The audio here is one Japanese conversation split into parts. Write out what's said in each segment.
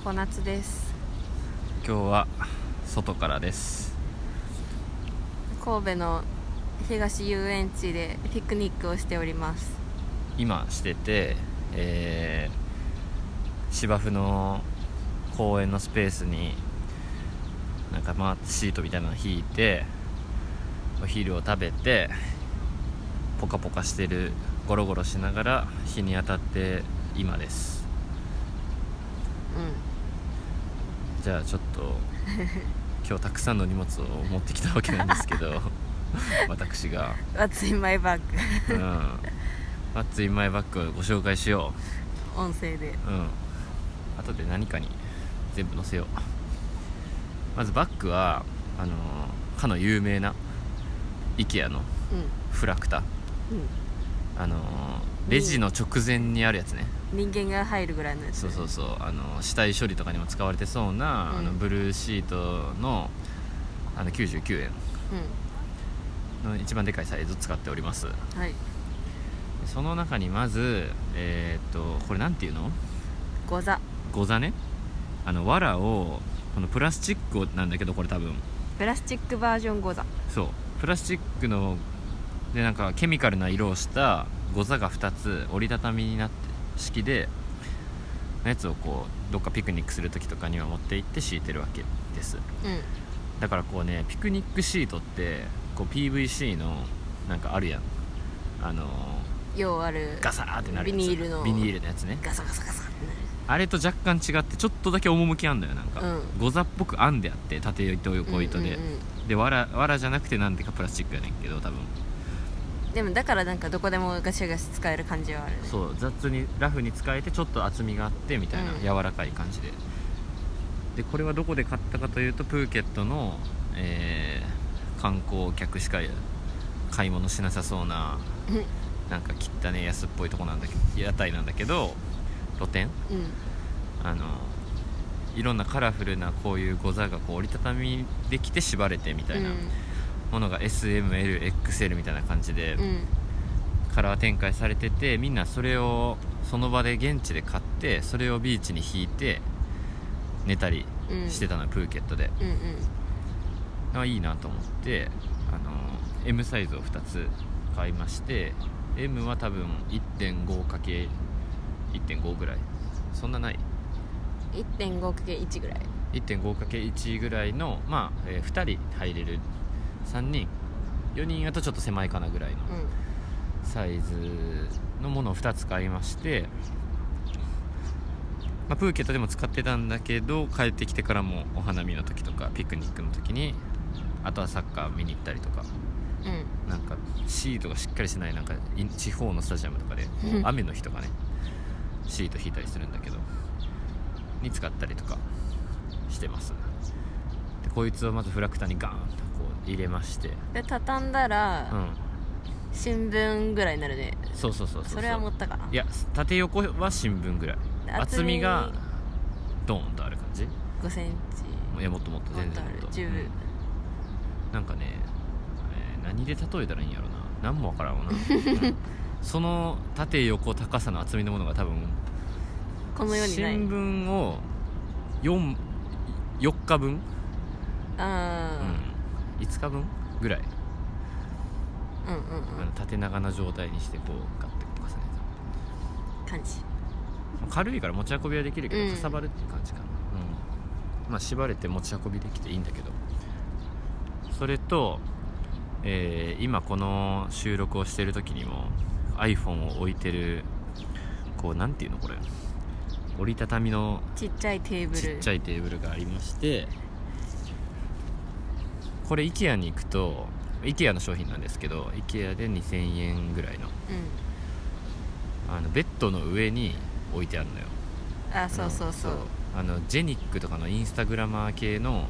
ココナッツです。今日は外からです。神戸の東遊園地でピクニックをしております。今してて、えー芝生の公園のスペースになんかまあシートみたいなの引いてお昼を食べてポカポカしてるゴロゴロしながら日に当たって今です。うじゃあちょっと 今日たくさんの荷物を持ってきたわけなんですけど 私が。ん What's in my bag うん「What's in my bag」をご紹介しよ音声で。ううん。後で何かに全部載せよう。まずバッグはあのかの有名な IKEA のうん。フラクタ。うん。あのレジの直前にあるやつね人間が入るぐらいのやつそうそうそう。あの死体処理とかにも使われてそうな、うん。あのブルーシートのあの99円。うの一番でかいサイズを使っております。んはい。その中にまずえーっとこれなんていうの？ゴザ。ゴザね。あの藁をこのプラスチックをなんだけどこれ多分。プラスチックバージョンゴザ。そう。プラスチックのでなんかケミカルな色をしたゴザが2つ折りたたみになって式でのやつをこうどっかピクニックする時とかには持って行って敷いてるわけです。うん。だからこうねピクニックシートってこう PVC のなんかあるやん。あの要あるガサーってなるビニールの。ビニールのやつね。ガサガサガサってなる。あれと若干違ってちょっとだけ趣あんのよなんか、うん。ゴザっぽく編んであって縦糸横糸で、うんうんうんで藁藁じゃなくてなんてかプラスチックやねんけど多分でもだからなんかどこでもガシガシ使える感じはあるね。そう雑にラフに使えてちょっと厚みがあってみたいな、うん。柔らかい感じで。でこれはどこで買ったかというとプーケットの、えー観光客しか買い物しなさそうなうん。なんか汚ね安っぽいとこなんだけど屋台なんだけど露店？うん。あのいろんなカラフルなこういうゴザがこう折りたたみできて縛れてみたいなものが SMLXL みたいな感じでカラー展開されててみんなそれをその場で現地で買ってそれをビーチに引いて寝たりうん。してたのよプーケットで。うんうん。あいいなと思ってあの M サイズを2つ買いまして M は多分 1.5×1.5 ぐらい。そんなない。1.5×1 ぐらい。1.5×1 ぐらいの、まあえ2人入れる3人。4人だとちょっと狭いかなぐらいのうん。サイズのものを2つ買いまして、まあ、プーケットでも使ってたんだけど帰ってきてからもお花見の時とかピクニックの時にあとはサッカー見に行ったりとか。うん。なんかシートがしっかりしてないなんかい地方のスタジアムとかで雨の日とかねシート引いたりするんだけどに使ったりとかしてます。でこいつをまずフラクタにガーン入れまして。で畳んだら、うん。新聞ぐらいになるね。そうそうそうそうそれは持ったかな。いや縦横は新聞ぐらい。厚みがドーンとある感じ。5センチ。いやもっともっと全然もっと。もっとある。十分。うん。なんかね、えー何で例えたらいいんやろな。何もわからんわな、う んその縦横高さの厚みのものが多分この世にない。新聞を 4, 4日分、あうん、5日分ぐらい、ーうんうんうん。あの縦長な状態にしてこうガッて重ね感じ。た軽いから持ち運びはできるけど、うん。かさばるっていう感じかな、うん、まあ縛れて持ち運びできていいんだけど。それと、えー今この収録をしてる時にも iPhone を置いてるこうなんていうのこれ。折りたたみのちっちゃいテーブル。ちっちゃいテーブルがありましてこれ IKEA に行くと IKEA の商品なんですけど IKEA で2000円ぐらいのうあのベッドの上に置いてあるのよ。んあそうそうそう。あのジェニックとかのインスタグラマー系の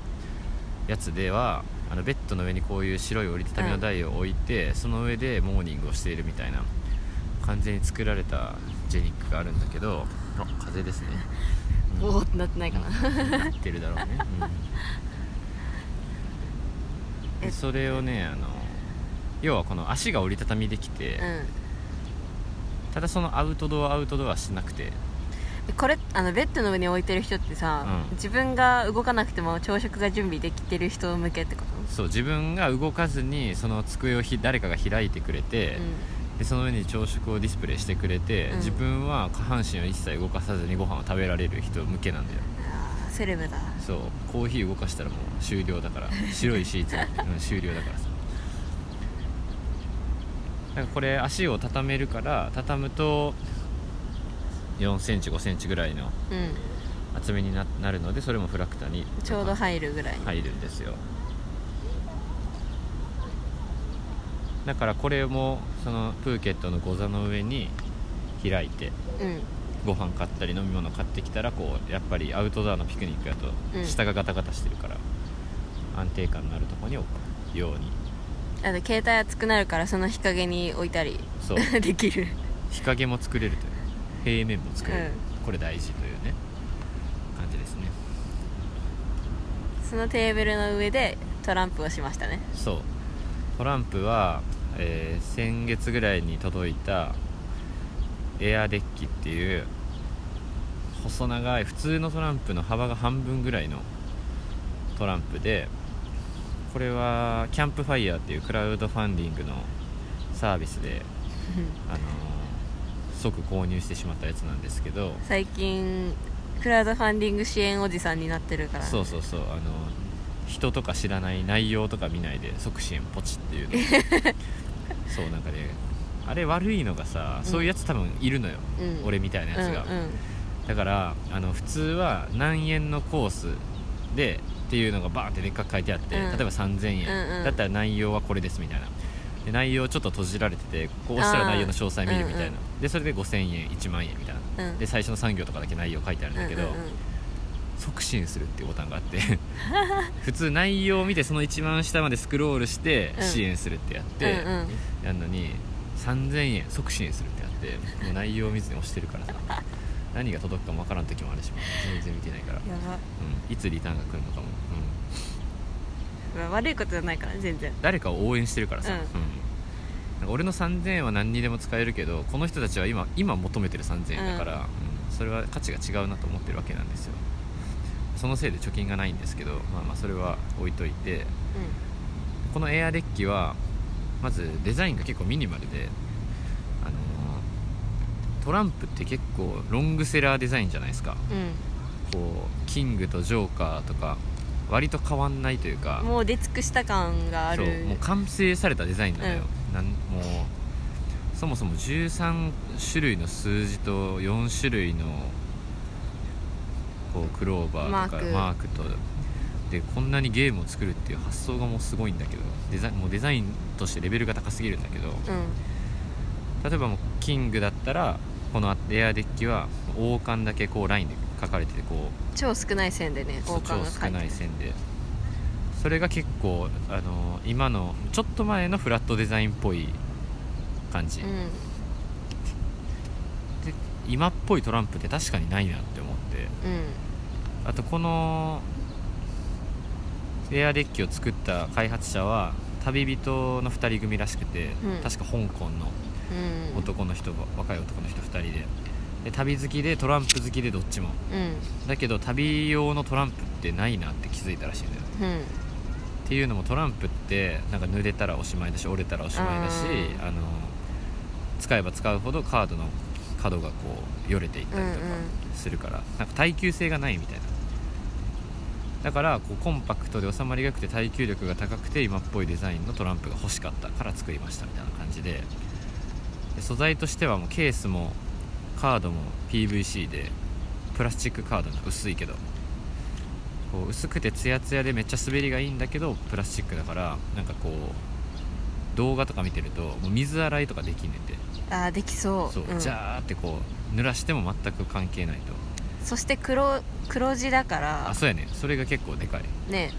やつではあのベッドの上にこういう白い折りたたみの台を置いて、その上でモーニングをしているみたいな完全に作られたジェニックがあるんだけどあ風ですね。おおってなってないかな。なってるだろうね、うん でそれをねあの要はこの足が折りたたみできて、うん。ただそのアウトドアアウトドアしなくて。これあのベッドの上に置いてる人ってさ、うん。自分が動かなくても朝食が準備できてる人向けってこと？そう自分が動かずにその机をひ誰かが開いてくれて、でその上に朝食をディスプレイしてくれて、うん。自分は下半身を一切動かさずにご飯を食べられる人向けなんだよセレブだ。そう。コーヒー動かしたらもう終了だから。白いシーツ。が、うん、終了だからさ。なんかこれ足を畳めるから畳むと4センチ5センチぐらいのうん。厚みにななるのでそれもフラクタにちょうど入るぐらい。に、入るんですよ。だからこれもそのプーケットのゴザの上に開いて。うんご飯買ったり飲み物買ってきたらこうやっぱりアウトドアのピクニックだとうん。下がガタガタしてるから、安定感のあるところに置くように。あと携帯熱くなるからその日陰に置いたりそう。できる。日陰も作れるという。平面も作れる、うん。これ大事というね。感じですね。そのテーブルの上でトランプをしましたね。そう。トランプは、えー先月ぐらいに届いたエアデッキっていう細長い普通のトランプの幅が半分ぐらいのトランプでこれはキャンプファイヤーっていうクラウドファンディングのサービスで、あのー即購入してしまったやつなんですけど最近クラウドファンディング支援おじさんになってるから。そうそうそうあの人とか知らない内容とか見ないで即支援ポチっていうの。そうなんかねあれ悪いのがさ、そういうやつ多分いるのよ、うん。俺みたいなやつが、うんうん。だからあの普通は何円のコースでっていうのがバーってでっかく書いてあって、うん。例えば3000円、うんうん。だったら内容はこれですみたいな。で内容ちょっと閉じられててこう押したら内容の詳細見るみたいな、うんでそれで5000円1万円みたいな。うん。で最初の3行とかだけ内容書いてあるんだけど、うんうんうん。即支援するっていうボタンがあって 普通内容を見てその一番下までスクロールしてうん。支援するってやって、うんうん。やるのに3000円即支援するってやってもう内容を見ずに押してるからさ。何が届くかもわからん時もあるし全然見てないから、やば。うん、いつリターンが来るのかも、うん、まあ悪いことじゃないからね全然。誰かを応援してるからさ、うん。なんか俺の3000円は何にでも使えるけどこの人たちは今今求めてる3000円だから、うん。それは価値が違うなと思ってるわけなんですよ。そのせいで貯金がないんですけどまあまあそれは置いといて。このエアデッキはまずデザインが結構ミニマルであのートランプって結構ロングセラーデザインじゃないですか。うん。こうキングとジョーカーとか割と変わんないというか。うんもう出尽くした感がある。そうもう完成されたデザインなのよ、なんもうそもそも13種類の数字と4種類のこうクローバーとかマークとでこんなにゲームを作るっていう発想がもうすごいんだけどデザインもうデザインとしてレベルが高すぎるんだけどうん。例えばもうキングだったらこのエアデッキは王冠だけこうラインで書かれててこう超少ない線でね王冠超少が書いてる。ない線で。それが結構あの今のちょっと前のフラットデザインっぽい感じ、うん。で今っぽいトランプって確かにないなって思って。うん。あとこのエアデッキを作った開発者は旅人の2人組らしくて、うん。確か香港のうん。男の人が若い男の人2人で。で旅好きでトランプ好きでどっちも。うん。だけど旅用のトランプってないなって気づいたらしいんだよ。うん。っていうのもトランプってなんか濡れたらおしまいだし折れたらおしまいだしああの使えば使うほどカードの角がこうよれていったりとかうんうん。するから、なんか耐久性がないみたいなだからこうコンパクトで収まりが良くて耐久力が高くて今っぽいデザインのトランプが欲しかったから作りましたみたいな感じでで素材としてはもうケースもカードも PVC でプラスチックカードの薄いけどこう薄くてツヤツヤでめっちゃ滑りがいいんだけどプラスチックだからなんかこう動画とか見てるともう水洗いとかできんねんて。あーできそう。そう、ん。ジャーってこう濡らしても全く関係ないとそして黒黒字だから。あそうやね。それが結構でかい。ね。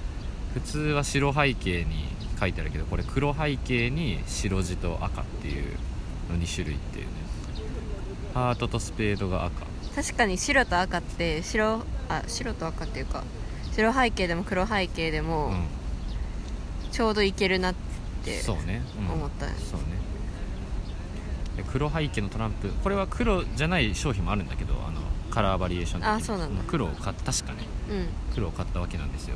普通は白背景に書いてあるけどこれ黒背景に白地と赤っていうの2種類っていうね。ハートとスペードが赤。確かに白と赤って白あ白と赤っていうか白背景でも黒背景でうもん。ちょうどいけるなってそうね、うん、思った。そうね。で黒背景のトランプ。これは黒じゃない商品もあるんだけどあのカラーバリエーションあそうなんだ。黒を買っ確かね。うん。黒を買ったわけなんですよ。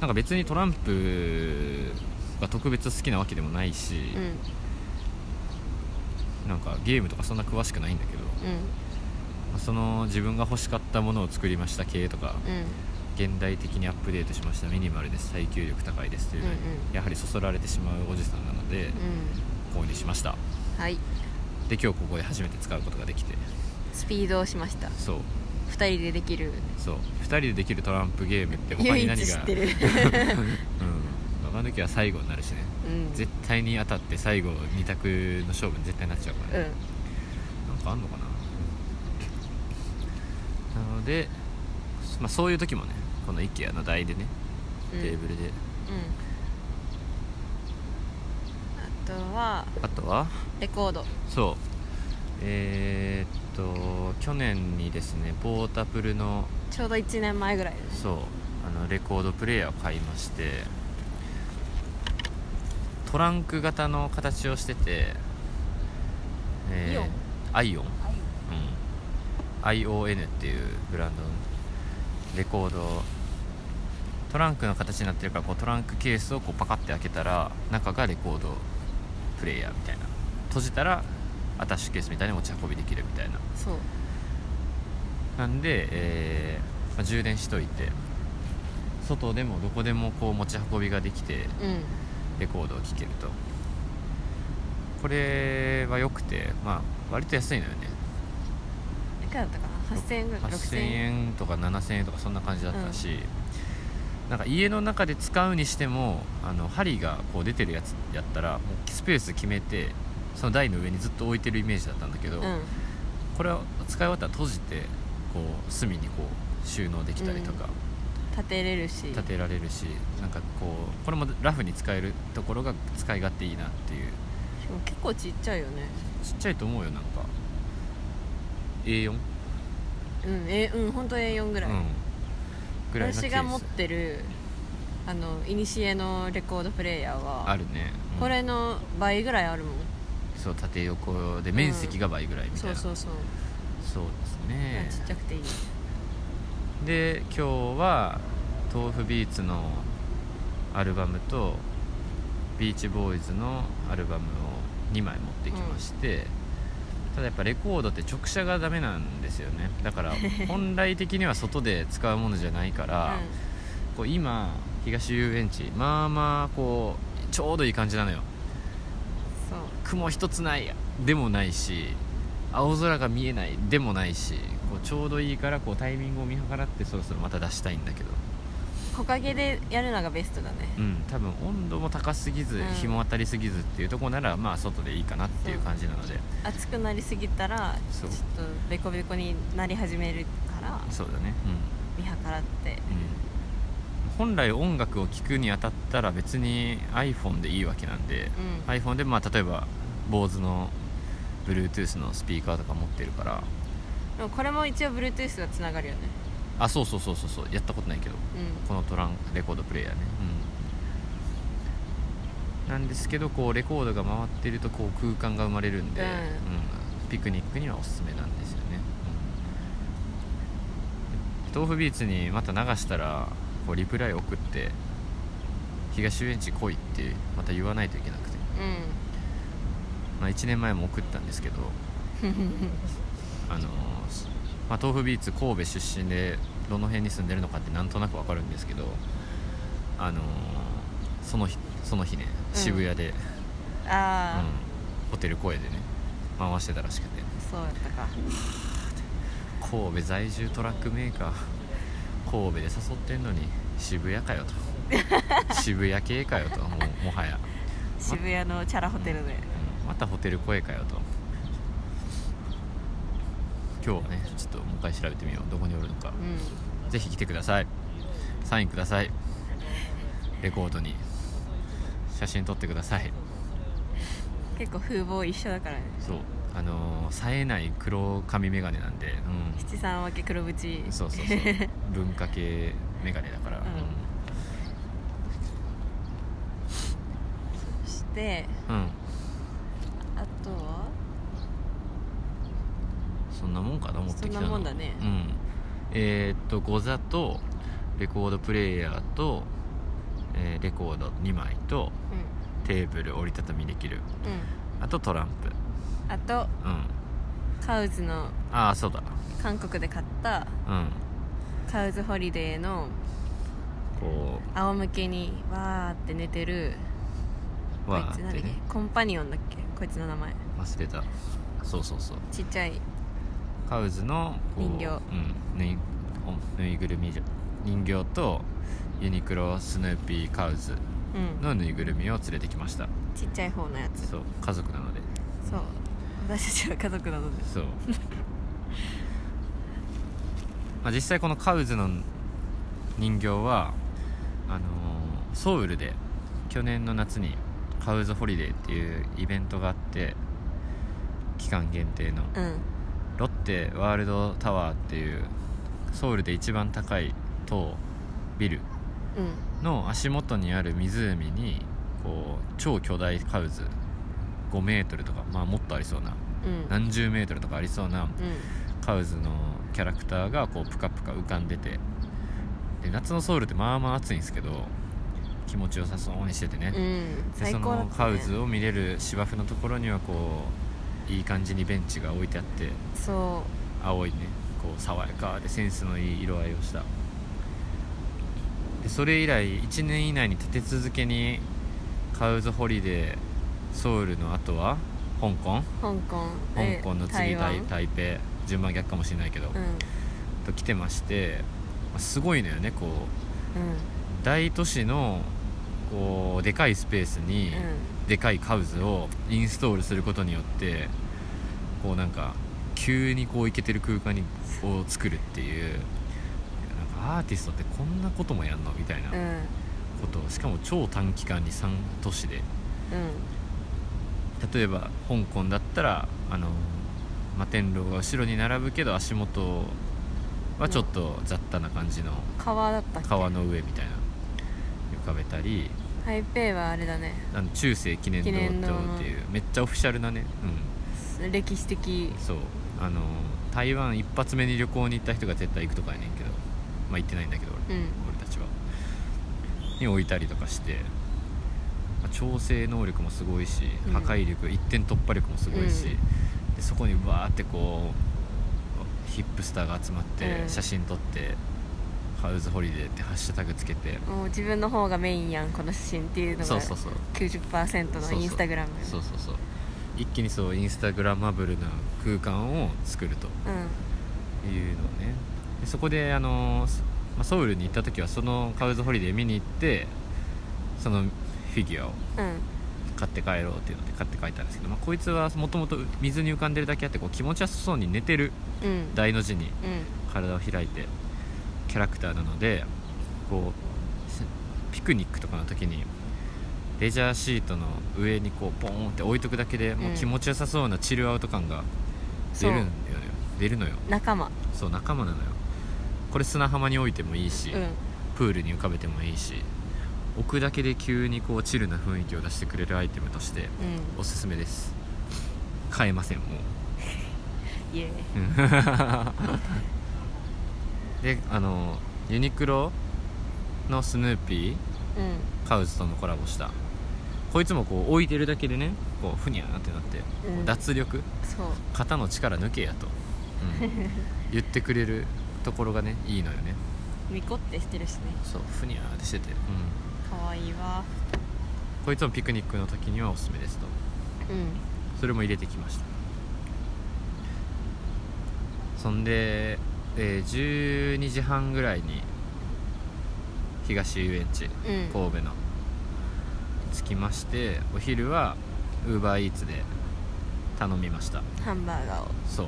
なんか別にトランプが特別好きなわけでもないし、うん。なんかゲームとかそんな詳しくないんだけど、うん。まあその自分が欲しかったものを作りました系とか、うん。現代的にアップデートしましたミニマルです耐久力高いですというのに、うん。うんやはりそそられてしまうおじさんなので、購入しました。うんはいで今日ここで初めて使うことができて。スピードをしました。そう。2人でできる。そう。2人でできるトランプゲームって他に唯何が。一知ってる。うん。ババ抜きは最後になるしね。うん。絶対に当たって最後2択の勝負に絶対なっちゃうからね、うん。なんかあんのかな。なので、まあ、そういう時もねこの IKEA の台でねうん。テーブルで、うんあとはあとは？レコード。そう。えーっと去年にですねポータブルのちょうど1年前ぐらいです。そうあのレコードプレーヤーを買いましてトランク型の形をしてて、イオン？アイオン、うん、ION っていうブランドのレコードトランクの形になってるからこうトランクケースをこうパカッて開けたら中がレコードプレイヤーみたいな。閉じたらアタッシュケースみたいに持ち運びできるみたいな。そう。なんで、えーまあ充電しといて外でもどこでもこう持ち運びができてうん。レコードを聴けると。これは良くてまあ割と安いのよね。いくらだったかな？8000円ぐらい？8000円？とか7000円とかそんな感じだったし、なんか家の中で使うにしてもあの針がこう出てるやつやったらもうスペース決めてその台の上にずっと置いてるイメージだったんだけど、うん。これは使い終わったら閉じてこう隅にこう収納できたりとか、立てれるし。立てられるしなんかこうこれもラフに使えるところが使い勝手いいなっていう。結構ちっちゃいよね。ちっちゃいと思うよなんか。A4 うんえうん本当 A4 ぐらい、うんぐらいの私が持ってるあのいにしえのレコードプレイヤーはあるね、うん。これの倍ぐらいあるもん、そう縦横で面積が倍ぐらいみたいな、そうそうそう、そうですね。ちっちゃくていい。で今日は豆腐ビーツのアルバムとビーチボーイズのアルバムを2枚持ってきまして、ただやっぱレコードって直射がダメなんですよね。だから本来的には外で使うものじゃないから、こう今東遊園地まあまあこうちょうどいい感じなのよ。雲一つないでもないし青空が見えないでもないしこうちょうどいいからこうタイミングを見計らってそろそろまた出したいんだけど木陰でやるのがベストだね。うん多分温度も高すぎず、うん。日も当たりすぎずっていうところならまあ外でいいかなっていう感じなので。暑くなりすぎたらちそう。ょっとベコベコになり始めるからそうだね。見計らって。うん、うん、本来音楽を聴くにあたったら別に iPhone でいいわけなんで、うん。iPhone でまあ例えば BOSE の Bluetooth のスピーカーとか持ってるから。でもこれも一応 Bluetooth がつながるよねあそうそうそうそうそう。やったことないけど。うん。このトランレコードプレイヤーね、うん、なんですけどこうレコードが回ってるとこう空間が生まれるんで、うん。うん。ピクニックにはおすすめなんですよね、うん。豆腐ビーツにまた流したらこうリプライ送って東遊園地来いってまた言わないといけなくて、まあ、1年前も送ったんですけどうん あのーまあ、豆腐ビーツ神戸出身でどの辺に住んでるのかってなんとなくわかるんですけどあのーその日その日ねうん。渋谷で、うんホテル声でね回してたらしくて。そうやったか。神戸在住トラックメーカー。神戸で誘ってんのに渋谷かよと。渋谷系かよともうもはや、渋谷のチャラホテルで。うん。またホテル声かよと今日はねちょっともう一回調べてみよう。どこにおるのか。うん。ぜひ来てください。サインください。レコードに写真撮ってください。結構風貌一緒だからね。そう。あのー冴えない黒髪眼鏡なんで、う七三分け黒縁。ん、そうそうそう。文化系眼鏡だから、ん。そしてうん、うんあとは持ってきたのそんなもんだね。うん。えーっとゴザとレコードプレイヤーと、えーレコード2枚とうテーブル折りたたみできる。んうん。あとトランプ。あとうん。カウズのああそうだ。韓国で買ったうん。カウズホリデーのこ仰向けにわーって寝てるうこいつなんだっけ、わーってねコンパニオンだっけ？こいつの名前。忘れた。そうそうそう。ちっちゃいカウズの人形。うんぬいおぬいぐるみ人形とユニクロスヌーピーカウズうん。のぬいぐるみを連れてきました。ちっちゃい方のやつ。そう家族なので。そう。私たちは家族なので。そう。まあ実際このカウズの人形はあのーソウルで去年の夏にカウズホリデーっていうイベントがあって期間限定の。うんロッテワールドタワーっていうソウルで一番高い塔ビルうん。の足元にある湖にこう超巨大カウズ5メートルとか、まあ、もっとありそうなうん。何十メートルとかありそうなうん。カウズのキャラクターがこうプカプカ浮かんでてで夏のソウルってまあまあ暑いんですけど気持ちよさそうにしててね、うん。最でそのカウズを見れる芝生のところにはこういい感じにベンチが置いてあってそ青いねこう爽やかでセンスのいい色合いをした。でそれ以来1年以内に立て続けにカウズホリデーソウルの後は香港？う香港。香港の次台湾？台台北。順番逆かもしれないけど、うん。と来てましてまあすごいのよねこう。うん。大都市のこうでかいスペースにでかいカウズをインストールすることによってこうなんか急にこうイケてる空間にを作るっていうなんかアーティストってこんなこともやんのみたいなうん。うんことをしかも超短期間に3都市で。例えば香港だったらあの摩天楼が後ろに並ぶけど足元はちょっと雑多な感じの川だった川の上みたいな。浮かべたり。台北はあれだね。あの中世記念堂っていうめっちゃオフィシャルなね、歴史的。うん、そう。あの台湾一発目に旅行に行った人が絶対行くとかやねんけど。まあ行ってないんだけど俺,、うん。俺たちは。に置いたりとかして、まあ調整能力もすごいしうん。破壊力、一点突破力もすごいし、うん。でそこにバーってこうヒップスターが集まってうん。写真撮って「ハウズホリデー」ってハッシュタグつけて。もう自分の方がメインやんこの写真っていうのが。そうそうそう。90%のインスタグラム。そうそうそう一気にそうインスタグラマブルな空間を作るとうんいうのをね。でそこであの、そまあ、ソウルに行った時はそのカウズホリデー見に行ってそのフィギュアをうん。買って帰ろうっていうので買って帰ったんですけど、まあ、こいつはもともと水に浮かんでるだけあってこう気持ちよさそうに寝てるうん。大の字にうん。体を開いてキャラクターなのでこうしピクニックとかの時にレジャーシートの上にこうポーンって置いとくだけでもう気持ちよさそうなチルアウト感が出るんだよね、出るのよ。仲間。そう仲間なのよ。これ砂浜に置いてもいいし、うん。プールに浮かべてもいいし置くだけで急にこうチルな雰囲気を出してくれるアイテムとしてうん。おすすめです。買えませんもう。イエーイであのユニクロのスヌーピーうん。カウズとのコラボしたこいつもこう置いてるだけでねこうふにゃーってなって、こううん脱力そう。肩の力抜けやと、うん。言ってくれるところがねいいのよね。ミコってしてるしね。そうふにゃーってしてて、うん、かわいいわ。こいつもピクニックの時にはおすすめですと。うん。それも入れてきました。そんで、えー12時半ぐらいに東遊園地うん。神戸の着きましてお昼はウーバーイーツで頼みました。ハンバーガーを。そう。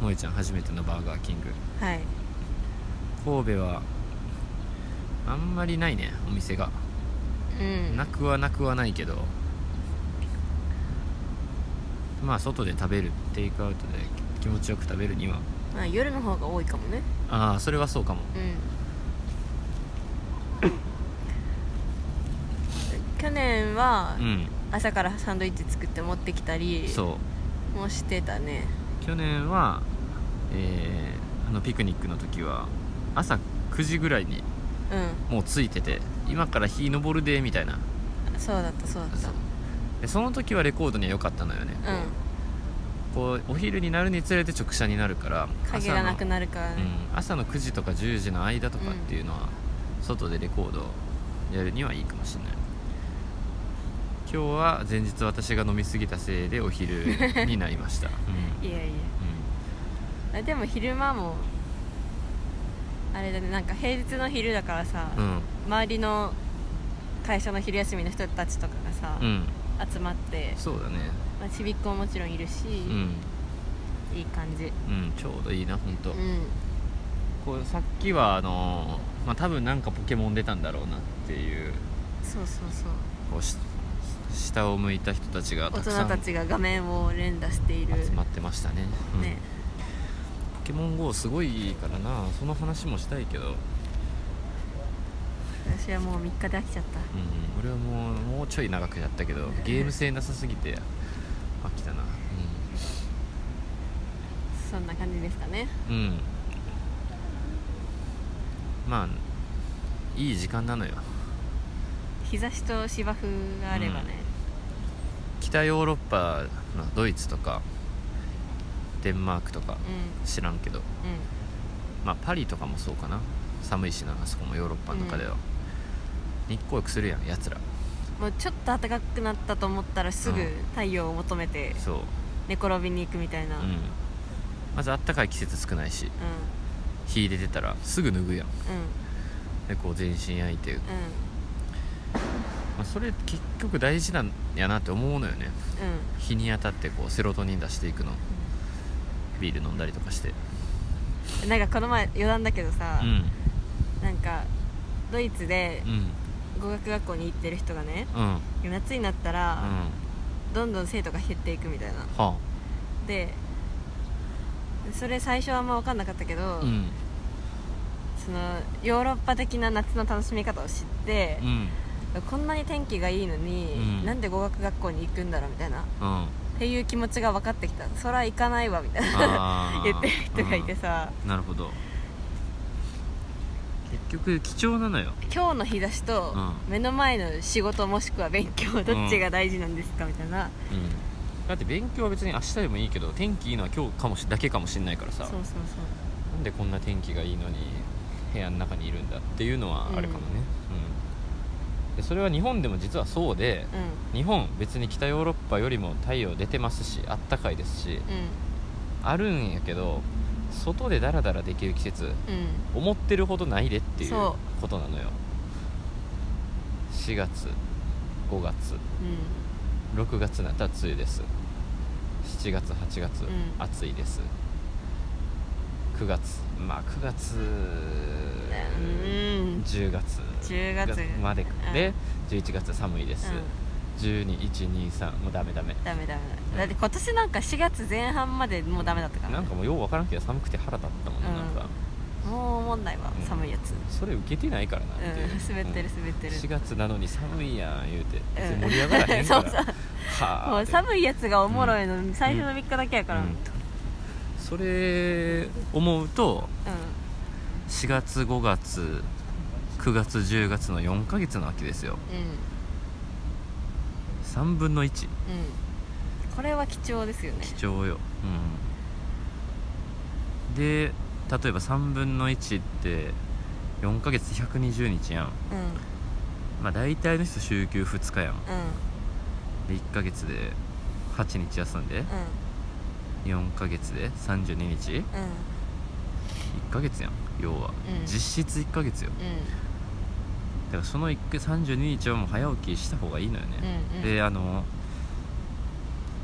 萌ちゃん初めてのバーガーキング。はい。神戸はあんまりないねお店が。うん。なくはなくはないけど。まあ外で食べるテイクアウトで気持ちよく食べるには。まあ夜の方が多いかもね。ああそれはそうかも。うん去年はうん。朝からサンドイッチ作って持ってきたりそう。もしてたね。去年は、えーあのピクニックの時は朝9時ぐらいにうもう着いてて今から日昇るでみたいな。んそうだったそうだった。でその時はレコードには良かったのよね、こうこうお昼になるにつれて直射になるから影がなくる、なるからね、うん、朝の9時とか10時の間とかっていうのは、外でレコードやるにはいいかもしれない今日は前日私が飲み過ぎたせいでお昼になりました、うん。いやいやあでも昼間もあれだねなんか平日の昼だからさ、うん。うん周りの会社の昼休みの人たちとかがさ、うん。集まって、そうだね。まあ、ちびっ子ももちろんいるし、うん。いい感じ。うんちょうどいいな本当、うん。こうさっきはあのーまあ多分なんかポケモン出たんだろうなっていう。そうそうそう。こうし下を向いた人たちが大たくさん人たちが画面を連打している。集まってましたね、うん。ね。ポケモン GO すごいからな。その話もしたいけど、うん、私はもう3日で飽きちゃった。俺はもうもうちょい長くやったけどゲーム性なさすぎて飽きたな。そんな感じですかね。うん、うん、まあいい時間なのよ。日差しと芝生があればね、北ヨーロッパのドイツとかデンマークとかうん。知らんけど。うん。まあパリとかもそうかな。寒いしなあそこもヨーロッパの中では、日光浴するやんやつら。もうちょっと暖かくなったと思ったらすぐうん。太陽を求めてそう、寝転びに行くみたいな、うん。うん、まずあったかい季節少ないし。日出てたらすぐ脱ぐやん。うん。でこう全身焼いて、まうあ、それ結局大事なんやなって思うのよね。んうん。日に当たってこうセロトニン出していくの。ビール飲んだりとかして。うんなんかこの前余談だけどさう、ん。なんかドイツでうん。語学学校に行ってる人がねうん。夏になったら、どんどん生徒が減っていくみたいな。はでそれ最初はあんま分かんなかったけど、あうん。そのヨーロッパ的な夏の楽しみ方を知ってう、んこんなに天気がいいのに、うん。なんで語学学校に行くんだろうみたいな。っうん。ていう気持ちが分かってきた。そら行かないわみたいな。あー。言ってる人がいてさ、なるほど。結局貴重なのよ。今日の日差しとう目の前の仕事もしくは勉強どっちが大事なんですかみたいな、うん。だって勉強は別に明日でもいいけど天気いいのは今日かもしだけかもしれないからさ。そうそうそう。なんでこんな天気がいいのに部屋の中にいるんだっていうのはあるかもね、うんでそれは日本でも実はそうでう日本別に北ヨーロッパよりも太陽出てますしあったかいですしんうん。あるんやけど外でダラダラできる季節うん。思ってるほどないでっていうそことなのよ。4月5月うん。6月になったら梅雨です。7月8月、ん。暑いです9月。まあ9月うん。10月。10月。までうん。で11月寒いです、うん。12123もうダメダメ。ダメダメ。だって今年なんか4月前半までもうダメだったから。なんかもうようわからんけど寒くて腹立ったもんな,、うん。なんか。もう思んないわ、うん。寒いやつ。それ受けてないからなっていう、うん。滑ってるうん。滑ってる。4月なのに寒いやん言うて。盛り上がらへんから、そうそう。もう寒いやつがおもろいの、最初の3日だけやから。ううんん、それ思うと4月5月9月10月の4ヶ月の秋ですよ。うん。3分の1うん。これは貴重ですよね。貴重よ、うん、で例えば3分の1って4ヶ月120日やん。うん。まあ大体の人週休2日やん。うん。で1ヶ月で8日休んで4ヶ月で？32日1うんヶ月やん要は、うん。実質1ヶ月よ。だからその1回32日はもう早起きした方がいいのよね、うんうん。であの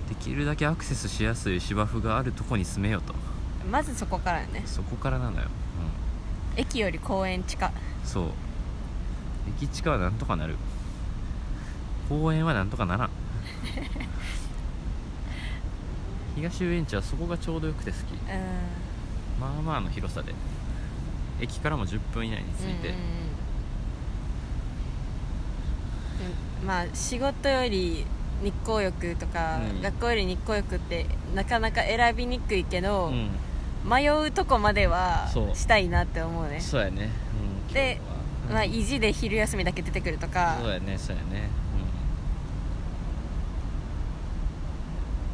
できるだけアクセスしやすい芝生があるとこに住めよと。うんまずそこからよね。そこからなのよ、駅より公園地下うん、そう。駅地下はなんとかなる。公園はなんとかならん 東遊園地はそこがちょうどよくて好き。うん。まあまあの広さで。駅からも10分以内に着いて、うんうんうん。まあ仕事より日光浴とか、うん。学校より日光浴ってなかなか選びにくいけど、うん。迷うとこまではしたいなって思うね。そうやね、うん、でまあ、意地で昼休みだけ出てくるとか。そうやねそうやね、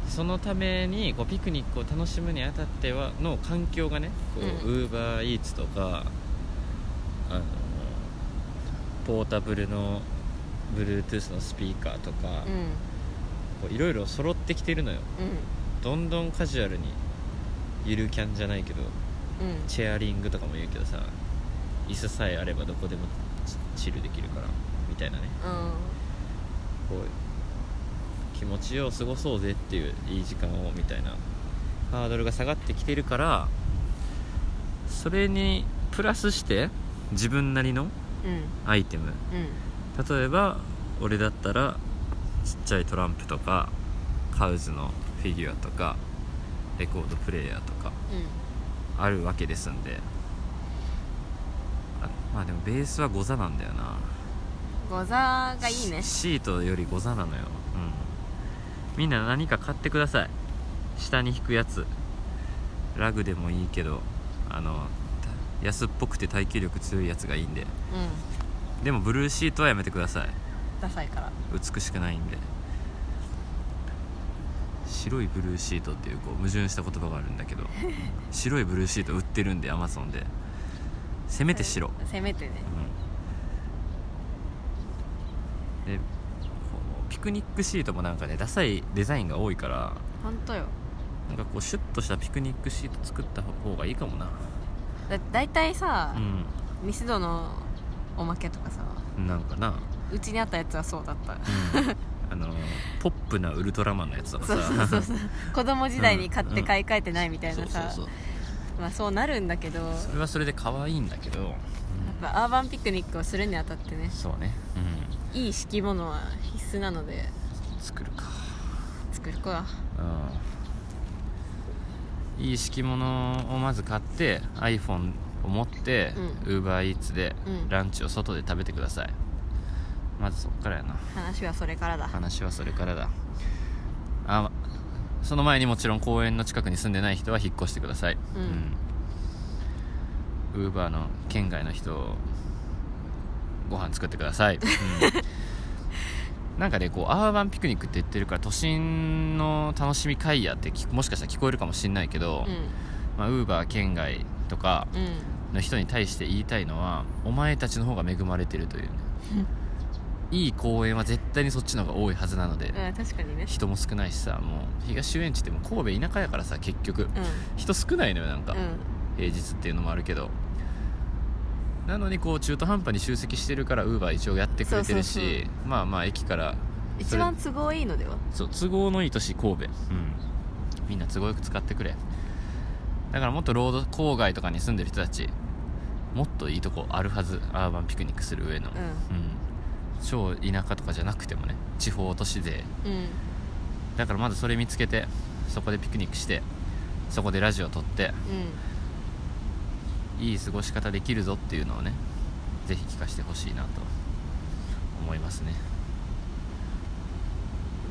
うん、そのためにこうピクニックを楽しむにあたってはの環境がねウーバーイーツとかあのポータブルの Bluetooth のスピーカーとか、いろいろ揃ってきてるのよ。うん。どんどんカジュアルにゆるキャンじゃないけどうん。チェアリングとかも言うけどさ椅子さえあればどこでもチチルできるからみたいなね。こう気持ちよう過ごそうぜっていういい時間をみたいなハードルが下がってきてるからそれにプラスして自分なりのうん。アイテム。うん。例えば俺だったらちっちゃいトランプとかカウズのフィギュアとかレコードプレーヤーとかあるわけですんで。あまあでもベースはゴザなんだよな。ゴザがいいね。シシートよりゴザなのよ。うんみんな何か買ってください。下に引くやつ。ラグでもいいけどあのた安っぽくて耐久力強いやつがいいんで。うん。でもブルーシートはやめてください。ダサいから。美しくないんで。白いブルーシートっていうこう矛盾した言葉があるんだけど。白いブルーシート売ってるんでアマゾンで。せめて白、せめてね。うん。でクニックシートもなんかねダサいデザインが多いから本当よ。なんかこうシュッとしたピクニックシート作った方がいいかもな。だ大体さ、うミスドのおまけとかさんなんかな、うちにあったやつはそうだった。うん、あのポップなウルトラマンのやつとかさ。そうそうそうそう。子供時代に買ってうん買い替えてないみたいなさ、そうそうそうまあそうなるんだけど。やっそれはそれで可愛いんだけど、うん。ぱアーバンピクニックをするにあたってね。そうね、いい敷物は必須なので。うん、作るか。作るか。うん。いい敷物をまず買って iPhone を持ってう UberEats でうん。ランチを外で食べてください。まずそっからやな。話はそれからだ。話はそれからだ。あその前にもちろん公園の近くに住んでない人は引っ越してください。ウーバーの県外の人ご飯作ってください、うん。なんかねこうアーバンピクニックって言ってるから都心の楽しみ会やってきもしかしたら聞こえるかもしれないけど、まあ、ウーバー県外とかうんうん。の人に対して言いたいのはお前たちの方が恵まれてるというね。いい公園は絶対にそっちの方が多いはずなので、うん。確かにね。人も少ないしさもう東遊園地ってもう神戸田舎やからさ結局。うん。人少ないのよなんか、うん。平日っていうのもあるけどなのにこう中途半端に集積してるからウーバー一応やってくれてるしまあまあ駅から一番都合いいのでは？そう都合のいい都市神戸。うん。みんな都合よく使ってくれ。だからもっとロード郊外とかに住んでる人たちもっといいとこあるはず。アーバンピクニックする上の、ううん。超田舎とかじゃなくてもね地方都市勢。んうん。だからまずそれ見つけてそこでピクニックしてそこでラジオ撮っていい過ごし方できるぞっていうのをねぜひ聞かせてほしいなと思いますね。うん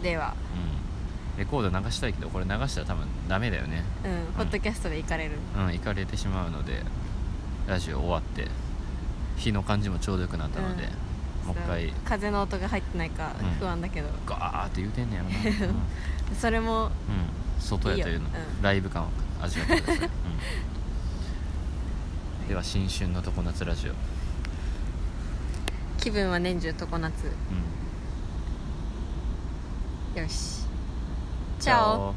では。うん。レコード流したいけどこれ流したら多分ダメだよね。うん。ポッドキャストで行かれる。うん行かれてしまうのでラジオ終わって日の感じもちょうどよくなったので、もう一回風の音が入ってないかうん。不安だけど、ガーって言うてんねやろな、うん。うん。それも外やというの。いいよ。うん。ライブ感を味わってください、うん では新春の常夏ラジオ、うん気分は年中常夏。よし。チャオオ